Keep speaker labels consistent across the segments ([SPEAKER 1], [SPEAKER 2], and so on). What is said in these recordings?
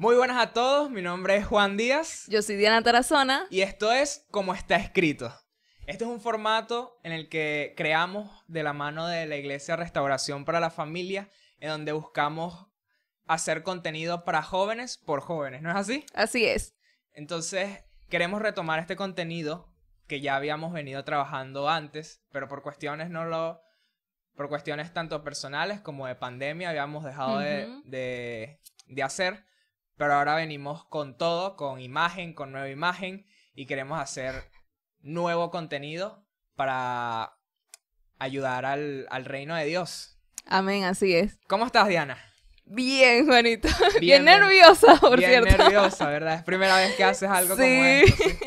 [SPEAKER 1] Muy buenas a todos, mi nombre es Juan Díaz
[SPEAKER 2] Yo soy Diana Tarazona.
[SPEAKER 1] y esto es Como está escrito. Este es un formato en el que creamos de la mano de la Iglesia Restauración para la Familia, en donde buscamos hacer contenido para jóvenes por jóvenes, ¿no es así?
[SPEAKER 2] Así es.
[SPEAKER 1] Entonces, queremos retomar este contenido que ya habíamos venido trabajando antes, pero por cuestiones no lo por cuestiones tanto personales como de pandemia habíamos dejado de- de hacer, pero ahora venimos con todo, con imagen, con nueva imagen y queremos hacer nuevo contenido para ayudar al, al reino de Dios.
[SPEAKER 2] Amén, así es.
[SPEAKER 1] ¿Cómo estás, Diana?
[SPEAKER 2] Bien, Juanito. Bien,
[SPEAKER 1] Bien,
[SPEAKER 2] nerviosa, por
[SPEAKER 1] Bien
[SPEAKER 2] cierto.
[SPEAKER 1] nerviosa, ¿verdad? Es primera vez que haces algo como esto. sí.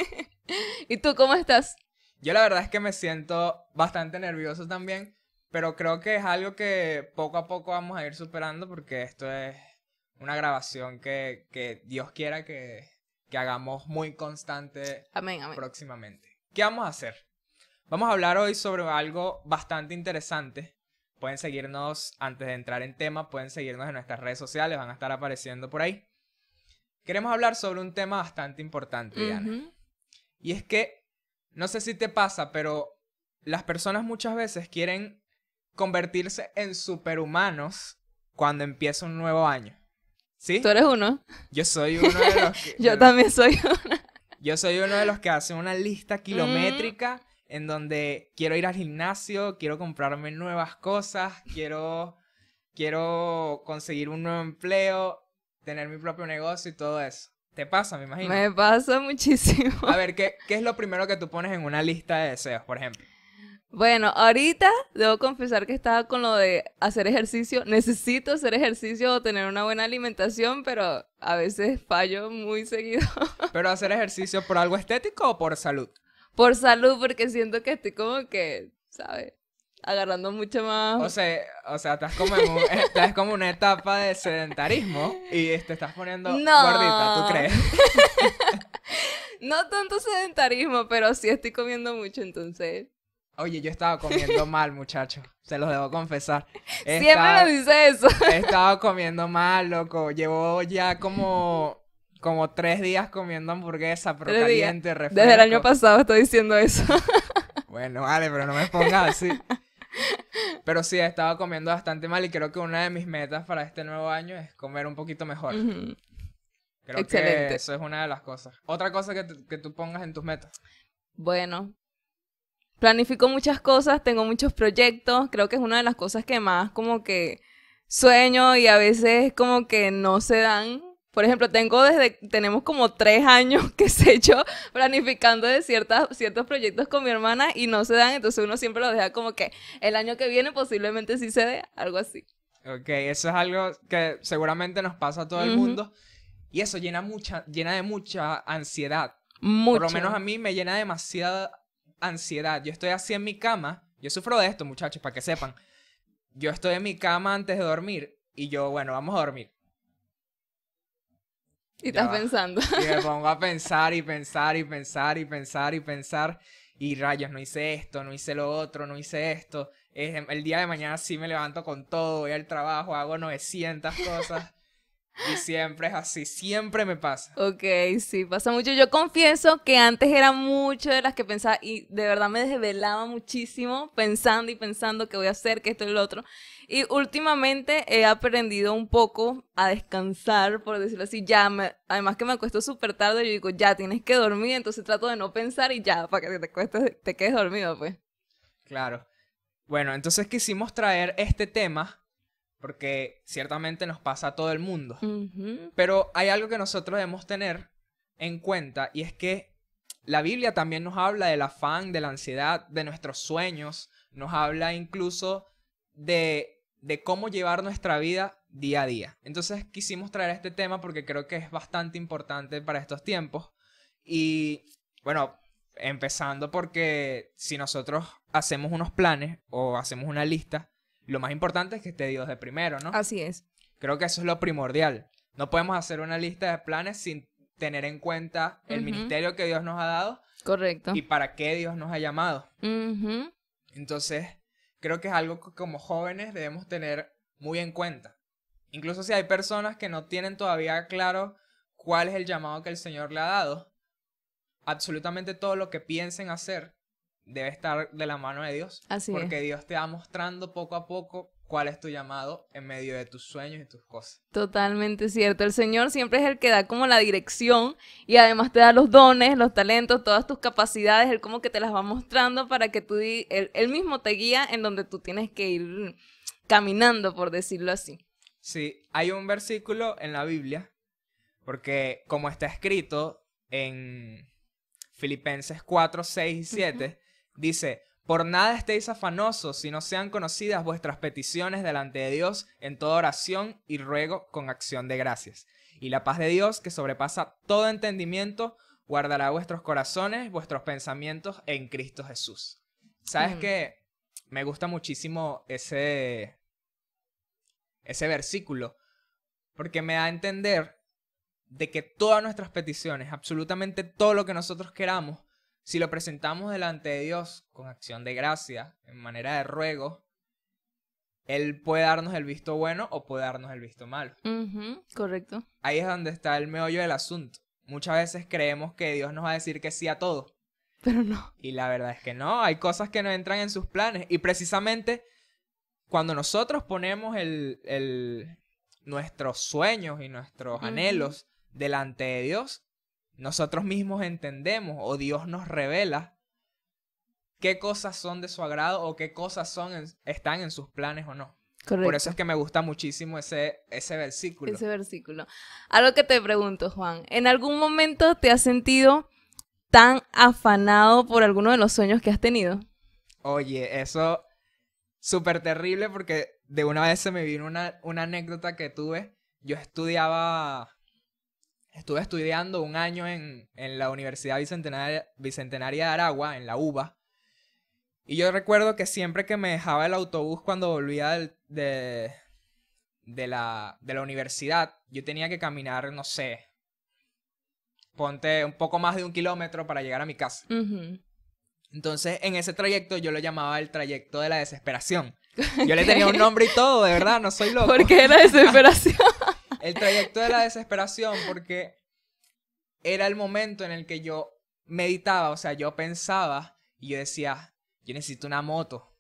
[SPEAKER 2] ¿Y tú cómo estás?
[SPEAKER 1] Yo la verdad es que me siento bastante nervioso también, pero creo que es algo que poco a poco vamos a ir superando porque esto es una grabación que, que Dios quiera que, que hagamos muy constante
[SPEAKER 2] Amén, amén.
[SPEAKER 1] próximamente. ¿Qué vamos a hacer? Vamos a hablar hoy sobre algo bastante interesante. Pueden seguirnos antes de entrar en tema, pueden seguirnos en nuestras redes sociales, van a estar apareciendo por ahí. Queremos hablar sobre un tema bastante importante, Diana. Y es que, no sé si te pasa, pero las personas muchas veces quieren convertirse en superhumanos cuando empieza un nuevo año. ¿Sí?
[SPEAKER 2] Tú eres uno.
[SPEAKER 1] Yo soy uno de los que,
[SPEAKER 2] Yo
[SPEAKER 1] de-
[SPEAKER 2] también soy uno.
[SPEAKER 1] yo soy uno de los que hace una lista
[SPEAKER 2] Mm.
[SPEAKER 1] kilométrica en donde quiero ir al gimnasio, quiero comprarme nuevas cosas, quiero quiero conseguir un nuevo empleo, tener mi propio negocio y todo eso. ¿Te pasa, me imagino?
[SPEAKER 2] Me pasa muchísimo.
[SPEAKER 1] A ver, ¿qué, ¿qué es lo primero que tú pones en una lista de deseos, por ejemplo?
[SPEAKER 2] Bueno, ahorita debo confesar que estaba con lo de hacer ejercicio. Necesito hacer ejercicio o tener una buena alimentación, pero a veces fallo muy seguido.
[SPEAKER 1] ¿Pero hacer ejercicio por algo estético o por salud?
[SPEAKER 2] Por salud, porque siento que estoy como que, ¿sabes? Agarrando mucho más.
[SPEAKER 1] O sea, o sea estás, como en un- estás como una etapa de sedentarismo y te estás poniendo
[SPEAKER 2] No.
[SPEAKER 1] gordita, ¿tú crees?
[SPEAKER 2] No tanto sedentarismo, pero sí estoy comiendo mucho, entonces.
[SPEAKER 1] Oye, yo estaba comiendo mal, muchacho. Se los debo confesar. He
[SPEAKER 2] Siempre
[SPEAKER 1] estado-
[SPEAKER 2] nos dice eso.
[SPEAKER 1] He estado comiendo mal, loco. Llevo ya como, como tres días comiendo hamburguesa, pero
[SPEAKER 2] Tres días.
[SPEAKER 1] caliente, refresco.
[SPEAKER 2] Desde el año pasado estoy diciendo eso.
[SPEAKER 1] Bueno, vale, pero no me pongas así. Pero sí, he estado comiendo bastante mal y creo que una de mis metas para este nuevo año es comer un poquito mejor. Creo
[SPEAKER 2] Excelente.
[SPEAKER 1] que eso es una de las cosas. Otra cosa que, que tú pongas en tus metas.
[SPEAKER 2] Bueno, planifico muchas cosas, tengo muchos proyectos, creo que es una de las cosas que más como que sueño y a veces como que no se dan. Por ejemplo, tengo desde, tenemos como tres años que sé yo planificando de ciertas, ciertos proyectos con mi hermana y no se dan, entonces uno siempre lo deja como que el año que viene posiblemente sí se dé, algo así.
[SPEAKER 1] Ok, eso es algo que seguramente nos pasa a todo el mundo. Y eso llena, mucha, llena de mucha ansiedad.
[SPEAKER 2] Mucho.
[SPEAKER 1] Por lo menos a mí me llena demasiada ansiedad. Yo estoy así en mi cama. Yo sufro de esto, muchachos, para que sepan. Yo estoy en mi cama antes de dormir. Y yo, bueno, vamos a dormir.
[SPEAKER 2] y
[SPEAKER 1] Ya
[SPEAKER 2] estás
[SPEAKER 1] va.
[SPEAKER 2] pensando.
[SPEAKER 1] Y me pongo a pensar y pensar y pensar y pensar y pensar. Y rayos, no hice esto, no hice lo otro, no hice esto. El día de mañana sí me levanto con todo, voy al trabajo, hago 900 cosas. Y siempre es así, siempre me pasa.
[SPEAKER 2] Ok, sí, pasa mucho. Yo confieso que antes era mucho de las que pensaba y de verdad me desvelaba muchísimo pensando y pensando que voy a hacer, que esto y lo otro. Y últimamente he aprendido un poco a descansar, por decirlo así. Ya, me- además que me acuesto súper tarde, yo digo, ya tienes que dormir, entonces trato de no pensar y ya, para que te, acuestes- te quedes dormido, pues.
[SPEAKER 1] Claro. Bueno, entonces quisimos traer este tema porque ciertamente nos pasa a todo el mundo. Pero hay algo que nosotros debemos tener en cuenta y es que la Biblia también nos habla del afán, de la ansiedad, de nuestros sueños, nos habla incluso de, de cómo llevar nuestra vida día a día. Entonces quisimos traer este tema porque creo que es bastante importante para estos tiempos. Y bueno, empezando porque si nosotros hacemos unos planes o hacemos una lista, lo más importante es que esté Dios de primero, ¿no?
[SPEAKER 2] Así es.
[SPEAKER 1] Creo que eso es lo primordial. No podemos hacer una lista de planes sin tener en cuenta el ministerio que Dios nos ha dado
[SPEAKER 2] Correcto.
[SPEAKER 1] y para qué Dios nos ha llamado. Entonces, creo que es algo que como jóvenes debemos tener muy en cuenta. Incluso si hay personas que no tienen todavía claro cuál es el llamado que el Señor le ha dado, absolutamente todo lo que piensen hacer debe estar de la mano de Dios.
[SPEAKER 2] Así
[SPEAKER 1] porque Dios te va mostrando poco a poco cuál es tu llamado en medio de tus sueños y tus cosas.
[SPEAKER 2] Totalmente cierto. El Señor siempre es el que da como la dirección y además te da los dones, los talentos, todas tus capacidades, Él como que te las va mostrando para que tú, él, él mismo te guía en donde tú tienes que ir caminando, por decirlo así.
[SPEAKER 1] Sí, hay un versículo en la Biblia, porque como está escrito en Filipenses 4, 6 y 7, dice, por nada estéis afanosos, si no sean conocidas vuestras peticiones delante de Dios en toda oración y ruego con acción de gracias. Y la paz de Dios, que sobrepasa todo entendimiento, guardará vuestros corazones, vuestros pensamientos en Cristo Jesús. ¿Sabes qué? Me gusta muchísimo ese, ese versículo, porque me da a entender de que todas nuestras peticiones, absolutamente todo lo que nosotros queramos, si lo presentamos delante de Dios con acción de gracia, en manera de ruego, Él puede darnos el visto bueno o puede darnos el visto malo.
[SPEAKER 2] correcto.
[SPEAKER 1] Ahí es donde está el meollo del asunto. Muchas veces creemos que Dios nos va a decir que sí a todo.
[SPEAKER 2] Pero no.
[SPEAKER 1] Y la verdad es que no, hay cosas que no entran en sus planes. Y precisamente cuando nosotros ponemos el, el nuestros sueños y nuestros anhelos delante de Dios, nosotros mismos entendemos o Dios nos revela qué cosas son de su agrado o qué cosas son están en sus planes o no. Por eso es que me gusta muchísimo ese, ese versículo.
[SPEAKER 2] Ese versículo. Algo que te pregunto, Juan. ¿En algún momento te has sentido tan afanado por alguno de los sueños que has tenido?
[SPEAKER 1] Oye, eso súper terrible porque de una vez se me vino una, una anécdota que tuve. Yo estudiaba Estuve estudiando un año en, la Universidad Bicentenaria, Bicentenaria de Aragua, en la UBA. Y yo recuerdo que siempre que me dejaba el autobús cuando volvía de, de, la, de la universidad, yo tenía que caminar, no sé, ponte un poco más de un kilómetro para llegar a mi casa. Entonces, en ese trayecto yo lo llamaba el trayecto de la desesperación. Yo le tenía un nombre y todo, de verdad, no soy loco.
[SPEAKER 2] ¿Por qué la desesperación?
[SPEAKER 1] El trayecto de la desesperación porque era el momento en el que yo meditaba, o sea, yo pensaba y yo decía, yo necesito una moto.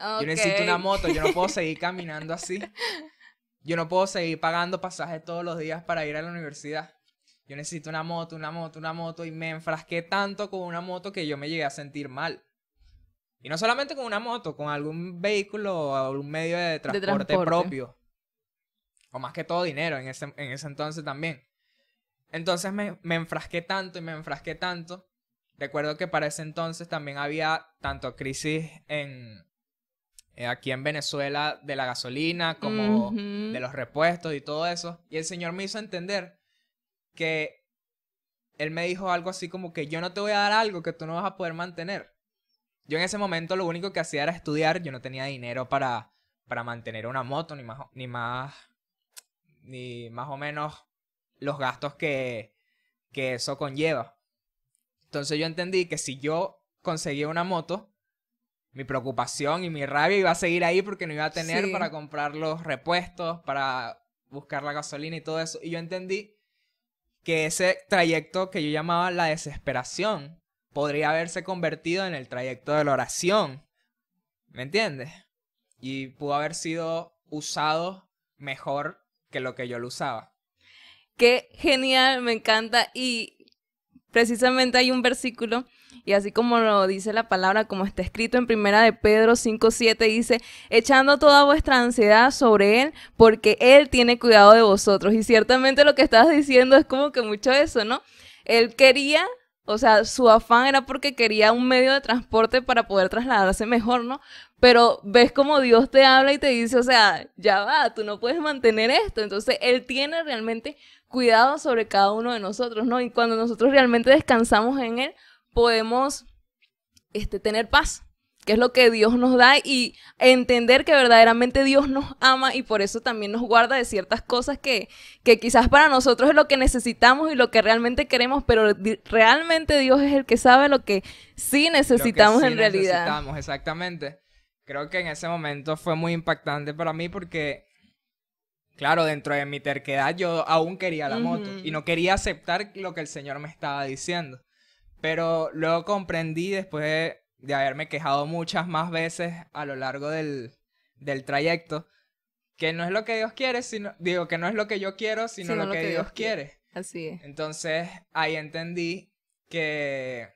[SPEAKER 1] Yo necesito una moto, yo no puedo seguir caminando así. Yo no puedo seguir pagando pasajes todos los días para ir a la universidad. Yo necesito una moto, una moto, una moto y me enfrasqué tanto con una moto que yo me llegué a sentir mal. Y no solamente con una moto, con algún vehículo o algún medio de transporte. propio o más que todo dinero en ese, en ese entonces también. Entonces me, me, enfrasqué tanto y me enfrasqué tanto. Recuerdo que para ese entonces también había tanto crisis en eh, aquí en Venezuela de la gasolina como de los repuestos y todo eso. Y el Señor me hizo entender que Él me dijo algo así como que yo no te voy a dar algo que tú no vas a poder mantener. Yo en ese momento lo único que hacía era estudiar, yo no tenía dinero para, para mantener una moto, ni más, ni más ni más o menos los gastos que, que eso conlleva. Entonces yo entendí que si yo conseguía una moto, mi preocupación y mi rabia iba a seguir ahí porque no iba a tener para comprar los repuestos, para buscar la gasolina y todo eso. Y yo entendí que ese trayecto que yo llamaba la desesperación podría haberse convertido en el trayecto de la oración. ¿Me entiendes? Y pudo haber sido usado mejor que lo que yo lo usaba.
[SPEAKER 2] Qué genial, me encanta. Y precisamente hay un versículo, y así como lo dice la palabra, como está escrito en primera de Pedro 5.7, dice, echando toda vuestra ansiedad sobre Él, porque Él tiene cuidado de vosotros. Y ciertamente lo que estás diciendo es como que mucho eso, ¿no? Él quería o sea, su afán era porque quería un medio de transporte para poder trasladarse mejor, ¿no? Pero ves como Dios te habla y te dice, o sea, ya va, tú no puedes mantener esto. Entonces, Él tiene realmente cuidado sobre cada uno de nosotros, ¿no? Y cuando nosotros realmente descansamos en Él, podemos este, tener paz que es lo que Dios nos da y entender que verdaderamente Dios nos ama y por eso también nos guarda de ciertas cosas que, que quizás para nosotros es lo que necesitamos y lo que realmente queremos, pero realmente Dios es el que sabe lo que sí necesitamos en realidad.
[SPEAKER 1] Necesitamos, exactamente. Creo que en ese momento fue muy impactante para mí porque claro, dentro de mi terquedad yo aún quería la moto y no quería aceptar lo que el Señor me estaba diciendo. Pero luego comprendí después de, de haberme quejado muchas más veces a lo largo del, del trayecto que no es lo que Dios quiere, sino digo que no es lo que yo quiero, sino, lo, que, Dios quiere.
[SPEAKER 2] Así es.
[SPEAKER 1] Entonces ahí entendí que,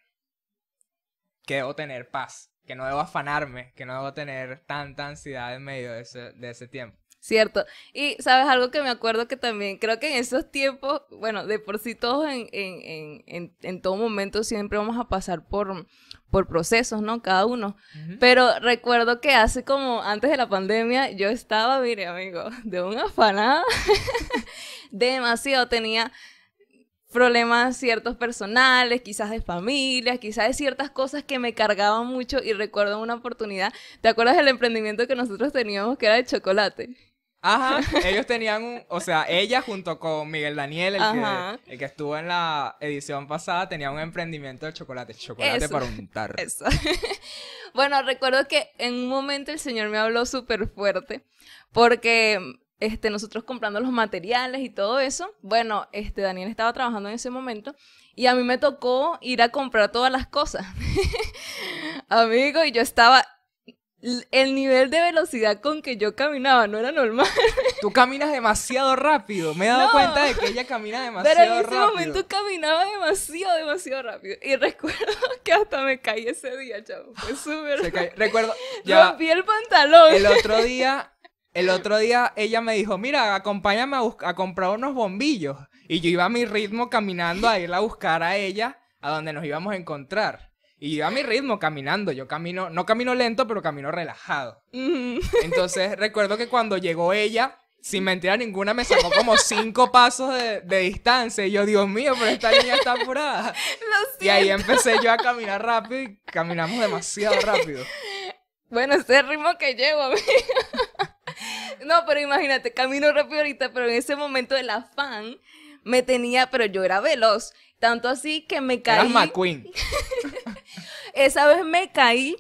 [SPEAKER 1] que debo tener paz, que no debo afanarme, que no debo tener tanta ansiedad en medio de ese, de ese tiempo.
[SPEAKER 2] Cierto. Y sabes algo que me acuerdo que también, creo que en esos tiempos, bueno, de por sí todos en, en, en, en, en todo momento siempre vamos a pasar por, por procesos, ¿no? Cada uno. Pero recuerdo que hace como antes de la pandemia yo estaba, mire amigo, de una afanada demasiado. Tenía problemas ciertos personales, quizás de familia, quizás de ciertas cosas que me cargaban mucho y recuerdo una oportunidad, ¿te acuerdas del emprendimiento que nosotros teníamos que era de chocolate?
[SPEAKER 1] Ajá, ellos tenían un, o sea, ella junto con Miguel Daniel, el que, el que estuvo en la edición pasada, tenía un emprendimiento de chocolate, chocolate
[SPEAKER 2] Eso.
[SPEAKER 1] para untar.
[SPEAKER 2] Eso. bueno, recuerdo que en un momento el señor me habló súper fuerte porque este, nosotros comprando los materiales y todo eso, bueno, este, Daniel estaba trabajando en ese momento y a mí me tocó ir a comprar todas las cosas. Amigo, y yo estaba... El nivel de velocidad con que yo caminaba no era normal.
[SPEAKER 1] Tú caminas demasiado rápido, me he dado
[SPEAKER 2] No.
[SPEAKER 1] cuenta de que ella camina demasiado
[SPEAKER 2] Pero en ese
[SPEAKER 1] rápido.
[SPEAKER 2] momento caminaba demasiado, demasiado rápido. Y recuerdo que hasta me caí ese día, chavo. Fue súper...
[SPEAKER 1] Recuerdo, ya,
[SPEAKER 2] Rompí el pantalón.
[SPEAKER 1] el otro día, el otro día ella me dijo, mira, acompáñame a, a comprar unos bombillos. Y yo iba a mi ritmo caminando a irla a buscar a ella, a donde nos íbamos a encontrar. Y yo iba a mi ritmo caminando, yo camino, no camino lento, pero camino relajado. Entonces recuerdo que cuando llegó ella, sin mentira ninguna, me sacó como cinco pasos de, de distancia. Y yo, Dios mío, pero esta niña está apurada.
[SPEAKER 2] Lo
[SPEAKER 1] Y ahí empecé yo a caminar rápido y caminamos demasiado rápido.
[SPEAKER 2] Bueno, ese es el ritmo que llevo, amigo. No, pero imagínate, camino rápido ahorita, pero en ese momento el afán me tenía, pero yo era veloz. Tanto así que me
[SPEAKER 1] Eras
[SPEAKER 2] caí.
[SPEAKER 1] McQueen.
[SPEAKER 2] Esa vez me caí.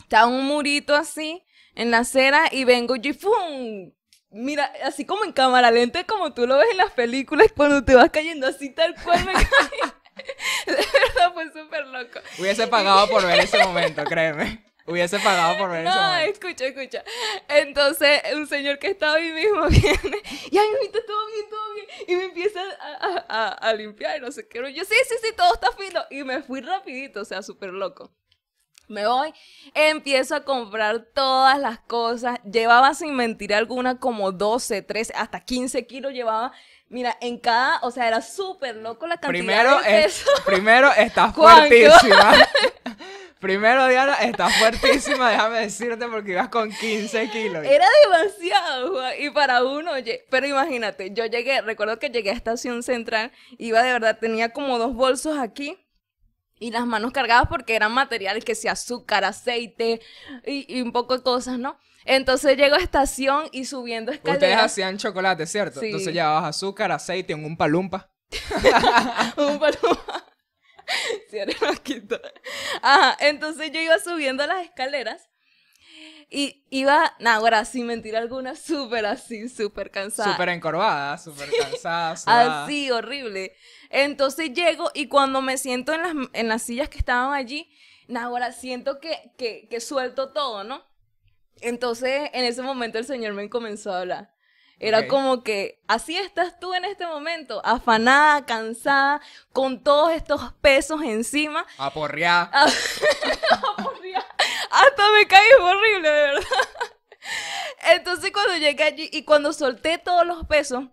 [SPEAKER 2] Estaba un murito así en la acera y vengo yo y ¡fum! Mira, así como en cámara lenta, como tú lo ves en las películas, cuando te vas cayendo así tal cual me caí. De verdad fue súper loco.
[SPEAKER 1] Hubiese pagado por ver ese momento, créeme. Hubiese pagado por ver
[SPEAKER 2] No,
[SPEAKER 1] momento.
[SPEAKER 2] escucha, escucha. Entonces, un señor que estaba ahí mismo viene. Y ay, mamita, todo bien, todo bien. Y me empieza a, a- a- a limpiar y no sé qué. Yo, sí, sí, sí, todo está fino. Y me fui rapidito, o sea, súper loco. Me voy, empiezo a comprar todas las cosas. Llevaba sin mentir alguna como 12, 13, hasta 15 kilos llevaba. Mira, en cada, o sea, era súper loco la cantidad
[SPEAKER 1] Primero,
[SPEAKER 2] de
[SPEAKER 1] es,
[SPEAKER 2] peso.
[SPEAKER 1] primero estás fuertísima. Primero, Diana, estás fuertísima, déjame decirte, porque ibas con 15 kilos.
[SPEAKER 2] Era demasiado, Juan, Y para uno, oye, pero imagínate, yo llegué, recuerdo que llegué a Estación Central, iba de verdad, tenía como dos bolsos aquí y las manos cargadas porque eran materiales que si azúcar, aceite y, y un poco de cosas, ¿no? Entonces llego a estación y subiendo
[SPEAKER 1] Ustedes
[SPEAKER 2] escaleras.
[SPEAKER 1] hacían chocolate, ¿cierto?
[SPEAKER 2] Sí.
[SPEAKER 1] Entonces llevabas azúcar, aceite, un palumpa.
[SPEAKER 2] un paloma. Loquito. Ajá, entonces yo iba subiendo las escaleras y iba, nah, ahora sin mentir alguna, súper así, súper cansada.
[SPEAKER 1] Súper encorvada, súper cansada, sudada.
[SPEAKER 2] Así, horrible. Entonces llego y cuando me siento en las, en las sillas que estaban allí, nah, ahora siento que, que, que suelto todo, ¿no? Entonces en ese momento el Señor me comenzó a hablar. Era como que, así estás tú en este momento, afanada, cansada, con todos estos pesos encima.
[SPEAKER 1] A porrear.
[SPEAKER 2] Ah, Aburrida. Hasta me caí, horrible, de verdad. Entonces cuando llegué allí y cuando solté todos los pesos,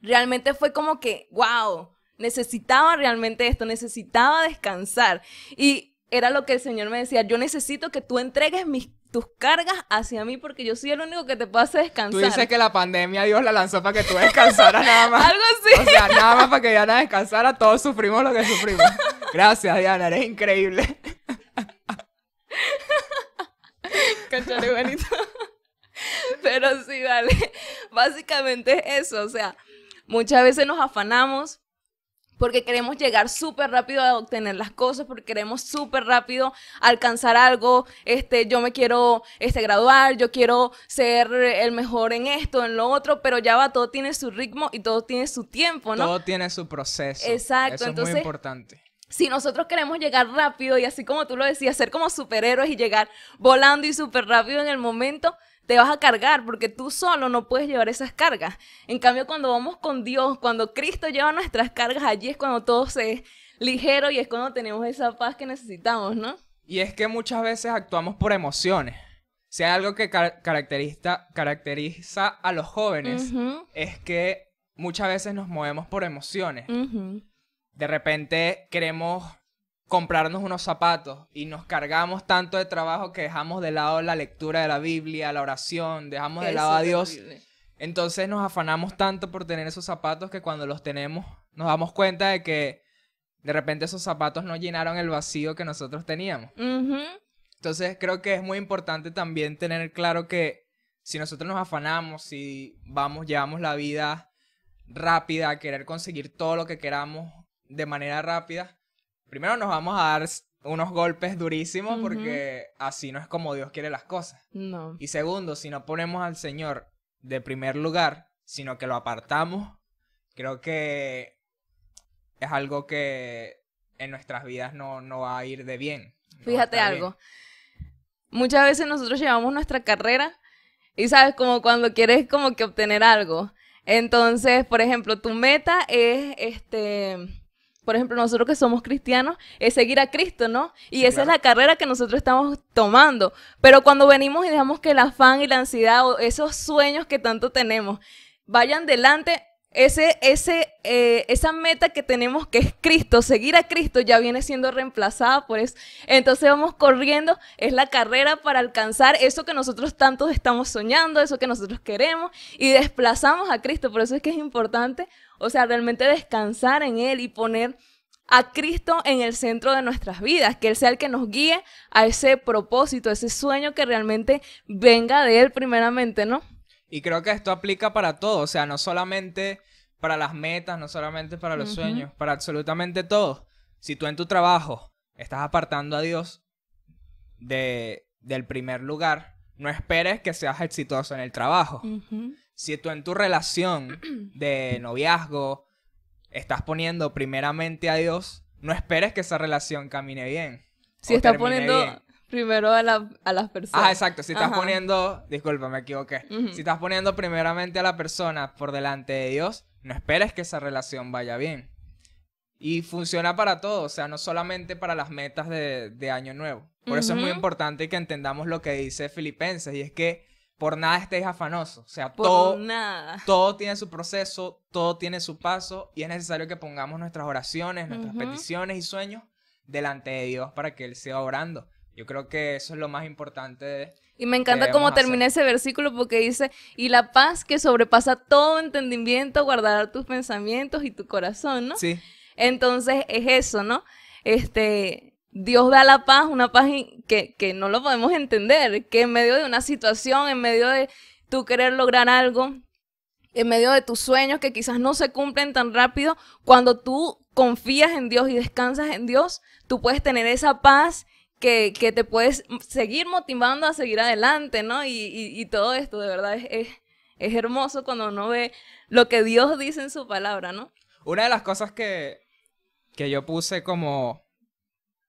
[SPEAKER 2] realmente fue como que, wow, necesitaba realmente esto, necesitaba descansar. Y era lo que el Señor me decía, yo necesito que tú entregues mis, tus cargas hacia mí porque yo soy el único que te puede hacer descansar.
[SPEAKER 1] Tú dices que la pandemia Dios la lanzó para que tú descansaras nada más.
[SPEAKER 2] Algo así.
[SPEAKER 1] O sea, nada más para que Diana descansara, todos sufrimos lo que sufrimos. Gracias, Diana, eres increíble.
[SPEAKER 2] Cachale, bonito. Pero sí, vale. Básicamente es eso. O sea, muchas veces nos afanamos porque queremos llegar súper rápido a obtener las cosas, porque queremos súper rápido alcanzar algo, este, yo me quiero este, graduar, yo quiero ser el mejor en esto, en lo otro, pero ya va, todo tiene su ritmo y todo tiene su tiempo, ¿no?
[SPEAKER 1] Todo tiene su proceso.
[SPEAKER 2] Exacto,
[SPEAKER 1] Eso es
[SPEAKER 2] entonces-
[SPEAKER 1] muy importante.
[SPEAKER 2] si nosotros queremos llegar rápido y así como tú lo decías, ser como superhéroes y llegar volando y súper rápido en el momento, te vas a cargar porque tú solo no puedes llevar esas cargas. En cambio, cuando vamos con Dios, cuando Cristo lleva nuestras cargas, allí es cuando todo se es ligero y es cuando tenemos esa paz que necesitamos, ¿no?
[SPEAKER 1] Y es que muchas veces actuamos por emociones. Si hay algo que car- caracteriza, caracteriza a los jóvenes, es que muchas veces nos movemos por emociones. De repente queremos comprarnos unos zapatos y nos cargamos tanto de trabajo que dejamos de lado la lectura de la Biblia, la oración, dejamos de lado a Dios. Entonces nos afanamos tanto por tener esos zapatos que cuando los tenemos nos damos cuenta de que de repente esos zapatos no llenaron el vacío que nosotros teníamos. Entonces creo que es muy importante también tener claro que si nosotros nos afanamos, si vamos, llevamos la vida rápida, a querer conseguir todo lo que queramos de manera rápida, primero nos vamos a dar unos golpes durísimos porque así no es como Dios quiere las cosas.
[SPEAKER 2] No.
[SPEAKER 1] Y segundo, si no ponemos al Señor de primer lugar, sino que lo apartamos, creo que es algo que en nuestras vidas no, no va a ir de bien. no
[SPEAKER 2] Fíjate
[SPEAKER 1] bien.
[SPEAKER 2] algo. Muchas veces nosotros llevamos nuestra carrera y sabes, como cuando quieres como que obtener algo. Entonces, por ejemplo, tu meta es este, por ejemplo, nosotros que somos cristianos, es seguir a Cristo, ¿no? Y
[SPEAKER 1] Sí,
[SPEAKER 2] esa
[SPEAKER 1] claro.
[SPEAKER 2] es la carrera que nosotros estamos tomando. Pero cuando venimos y dejamos que el afán y la ansiedad o esos sueños que tanto tenemos vayan delante, ese, ese, eh, esa meta que tenemos que es Cristo, seguir a Cristo, ya viene siendo reemplazada por eso. Entonces vamos corriendo, es la carrera para alcanzar eso que nosotros tantos estamos soñando, eso que nosotros queremos, y desplazamos a Cristo. Por eso es que es importante, o sea, realmente descansar en Él y poner a Cristo en el centro de nuestras vidas, que Él sea el que nos guíe a ese propósito, ese sueño que realmente venga de Él primeramente, ¿no?
[SPEAKER 1] Y creo que esto aplica para todo, o sea, no solamente para las metas, no solamente para los sueños, para absolutamente todo. Si tú en tu trabajo estás apartando a Dios de, del primer lugar, no esperes que seas exitoso en el trabajo. Si tú en tu relación de noviazgo estás poniendo primeramente a Dios, no esperes que esa relación camine bien.
[SPEAKER 2] Si estás poniendo
[SPEAKER 1] bien.
[SPEAKER 2] Primero a, la- a las personas.
[SPEAKER 1] Ah, exacto. Si estás
[SPEAKER 2] Ajá.
[SPEAKER 1] poniendo. Disculpa, me equivoqué.
[SPEAKER 2] Ujú.
[SPEAKER 1] Si estás poniendo primeramente a la persona por delante de Dios, no esperes que esa relación vaya bien. Y funciona para todo, o sea, no solamente para las metas de, de Año Nuevo. Por eso es muy importante que entendamos lo que dice Filipenses, y es que por nada estéis afanosos. O sea,
[SPEAKER 2] Por
[SPEAKER 1] todo,
[SPEAKER 2] nada.
[SPEAKER 1] todo tiene su proceso, todo tiene su paso, y es necesario que pongamos nuestras oraciones, nuestras
[SPEAKER 2] Ujú.
[SPEAKER 1] peticiones y sueños delante de Dios para que Él siga orando. Yo creo que eso es lo más importante
[SPEAKER 2] Y me encanta cómo termina ese versículo porque dice, y la paz que sobrepasa todo entendimiento guardará tus pensamientos y tu corazón, ¿no?
[SPEAKER 1] Sí,
[SPEAKER 2] Entonces es eso, ¿no? Este, Dios da la paz, una paz que, que no lo podemos entender, que en medio de una situación, en medio de tú querer lograr algo, en medio de tus sueños que quizás no se cumplen tan rápido, cuando tú confías en Dios y descansas en Dios, tú puedes tener esa paz que, que te puedes seguir motivando a seguir adelante, ¿no? Y, y- y todo esto, de verdad, es, es, es hermoso cuando uno ve lo que Dios dice en su palabra, ¿no?
[SPEAKER 1] Una de las cosas que, que yo puse como...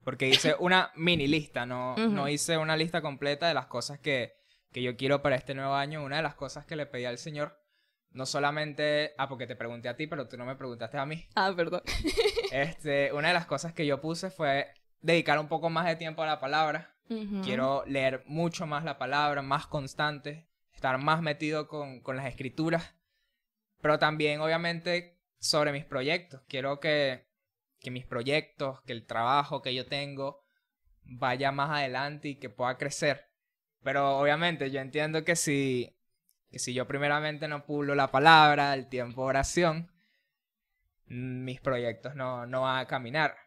[SPEAKER 1] Porque hice una mini lista, no, no hice una lista completa de las cosas que, que yo quiero para este nuevo año. Una de las cosas que le pedí al Señor, no solamente... Ah, porque te pregunté a ti, pero tú no me preguntaste a mí.
[SPEAKER 2] Ah, perdón.
[SPEAKER 1] Este, una de las cosas que yo puse fue dedicar un poco más de tiempo a la palabra. Quiero leer mucho más la palabra, más constante, estar más metido con, con las escrituras, pero también obviamente sobre mis proyectos. Quiero que, que mis proyectos, que el trabajo que yo tengo vaya más adelante y que pueda crecer. Pero obviamente yo entiendo que si, que si yo primeramente no pulo la palabra, el tiempo de oración, mis proyectos no, no van a caminar.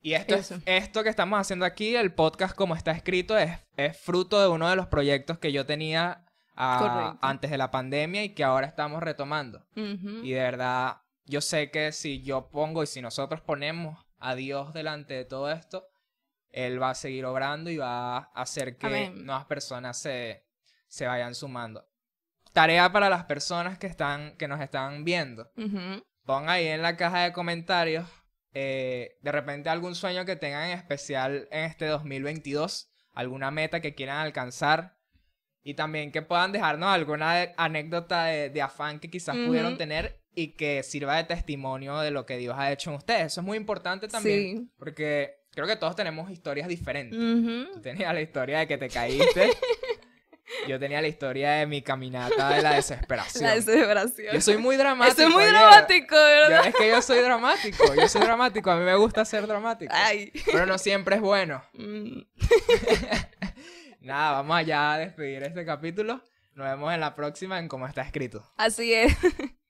[SPEAKER 1] Y esto, es- esto que estamos haciendo aquí, el podcast como está escrito, es, es fruto de uno de los proyectos que yo tenía ah, antes de la pandemia y que ahora estamos retomando. Y de verdad yo sé que si yo pongo y si nosotros ponemos a Dios delante de todo esto, Él va a seguir obrando y va a hacer que
[SPEAKER 2] Amén.
[SPEAKER 1] nuevas personas se, se vayan sumando. Tarea para las personas que, están, que nos están viendo.
[SPEAKER 2] Ujú.
[SPEAKER 1] Pon ahí en la caja de comentarios eh, de repente algún sueño que tengan en especial en este 2022, alguna meta que quieran alcanzar y también que puedan dejarnos alguna anécdota de, de afán que quizás pudieron
[SPEAKER 2] Ujú.
[SPEAKER 1] tener y que sirva de testimonio de lo que Dios ha hecho en ustedes. Eso es muy importante también
[SPEAKER 2] Sí.
[SPEAKER 1] porque creo que todos tenemos historias diferentes.
[SPEAKER 2] Ujú.
[SPEAKER 1] Tú tenías la historia de que te caíste. Yo tenía la historia de mi caminata de la desesperación.
[SPEAKER 2] La desesperación.
[SPEAKER 1] Yo soy muy dramático.
[SPEAKER 2] Eso es muy
[SPEAKER 1] oye.
[SPEAKER 2] dramático,
[SPEAKER 1] Yo-
[SPEAKER 2] ¿verdad?
[SPEAKER 1] es que yo soy dramático, yo soy dramático, a mí me gusta ser dramático.
[SPEAKER 2] Ay.
[SPEAKER 1] Pero no siempre es bueno.
[SPEAKER 2] Mm.
[SPEAKER 1] Nada, vamos allá a despedir este capítulo. Nos vemos en la próxima en Cómo está escrito.
[SPEAKER 2] Así es.